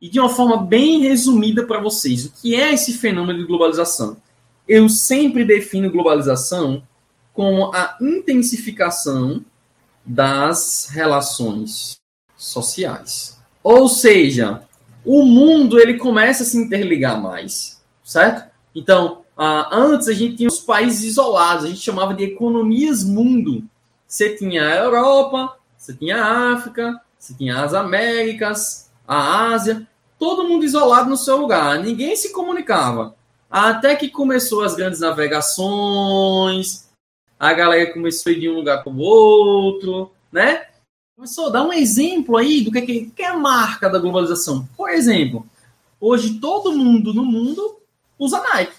e de uma forma bem resumida para vocês, o que é esse fenômeno de globalização? Eu sempre defino globalização como a intensificação das relações sociais. Ou seja, o mundo ele começa a se interligar mais, certo? Então, antes a gente tinha os países isolados, a gente chamava de economias mundo. Você tinha a Europa, você tinha a África, você tinha as Américas, a Ásia, todo mundo isolado no seu lugar, ninguém se comunicava. Até que começou as grandes navegações, a galera começou a ir de um lugar para o outro, né? Começou dar um exemplo aí do que, que é a marca da globalização. Por exemplo, hoje todo mundo no mundo usa Nike,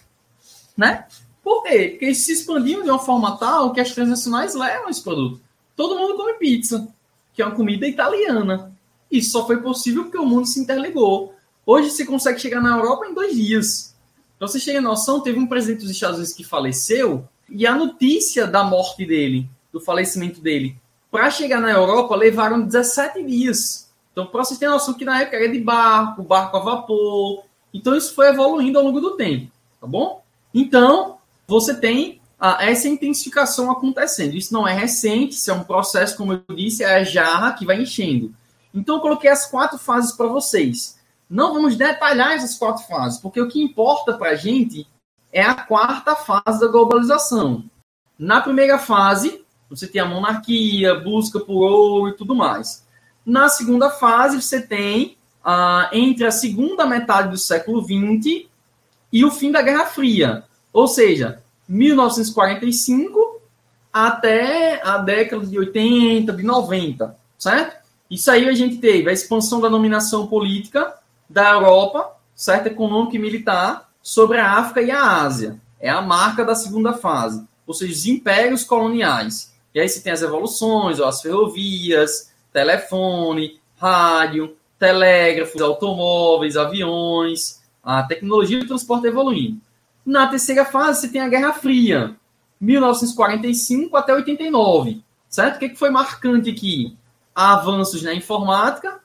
né? Por quê? Porque eles se expandiram de uma forma tal que as transnacionais levam esse produto. Todo mundo come pizza, que é uma comida italiana. Isso só foi possível porque o mundo se interligou. Hoje você consegue chegar na Europa em dois dias. Pra você ter noção, teve um presidente dos Estados Unidos que faleceu e a notícia da morte dele, do falecimento dele, para chegar na Europa levaram 17 dias. Então, para vocês terem noção que na época era de barco, barco a vapor. Então, isso foi evoluindo ao longo do tempo, tá bom? Então, você tem ah, essa intensificação acontecendo. Isso não é recente, isso é um processo, como eu disse, é a jarra que vai enchendo. Então, eu coloquei as quatro fases para vocês. Não vamos detalhar essas quatro fases, porque o que importa para a gente é a quarta fase da globalização. Na primeira fase, você tem a monarquia, busca por ouro e tudo mais. Na segunda fase, você tem ah, entre a segunda metade do século XX e o fim da Guerra Fria. Ou seja, 1945 até a década de 80, de 90, certo? Isso aí a gente teve a expansão da dominação política da Europa, certo? Econômica e militar, sobre a África e a Ásia. É a marca da segunda fase, ou seja, os impérios coloniais. E aí você tem as evoluções, ó, as ferrovias, telefone, rádio, telégrafos, automóveis, aviões, a tecnologia do transporte evoluindo. Na terceira fase, você tem a Guerra Fria, 1945 até 89, certo? O que foi marcante aqui? Avanços na informática,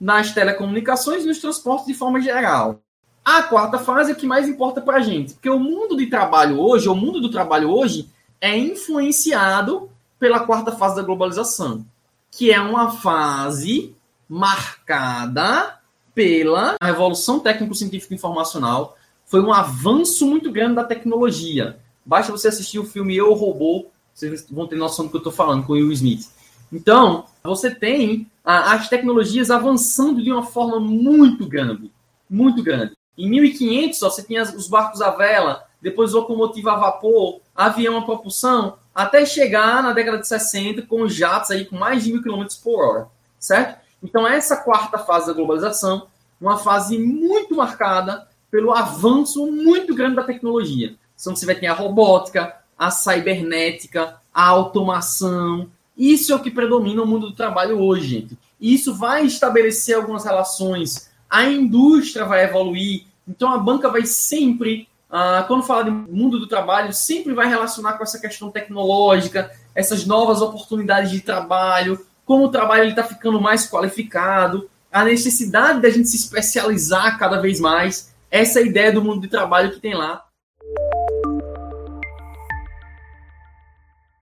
nas telecomunicações e nos transportes de forma geral. A quarta fase é o que mais importa para a gente, porque o mundo de trabalho hoje, o mundo do trabalho hoje, é influenciado pela quarta fase da globalização, que é uma fase marcada pela revolução técnico-científica informacional. Foi um avanço muito grande da tecnologia. Basta você assistir o filme Eu Robô, vocês vão ter noção do que eu estou falando com o Will Smith. Então, você tem as tecnologias avançando de uma forma muito grande, muito grande. Em 1500, ó, você tinha os barcos à vela, depois locomotiva a vapor, avião a propulsão, até chegar na década de 60 com jatos aí com mais de mil quilômetros por hora, certo? Então, essa quarta fase da globalização, uma fase muito marcada pelo avanço muito grande da tecnologia. Então, você vai ter a robótica, a cibernética, a automação. Isso é o que predomina no mundo do trabalho hoje, gente. Isso vai estabelecer algumas relações. A indústria vai evoluir, então a banca vai sempre, ah, quando fala de mundo do trabalho, sempre vai relacionar com essa questão tecnológica, essas novas oportunidades de trabalho, como o trabalho está ficando mais qualificado, a necessidade da gente se especializar cada vez mais, essa é ideia do mundo de trabalho que tem lá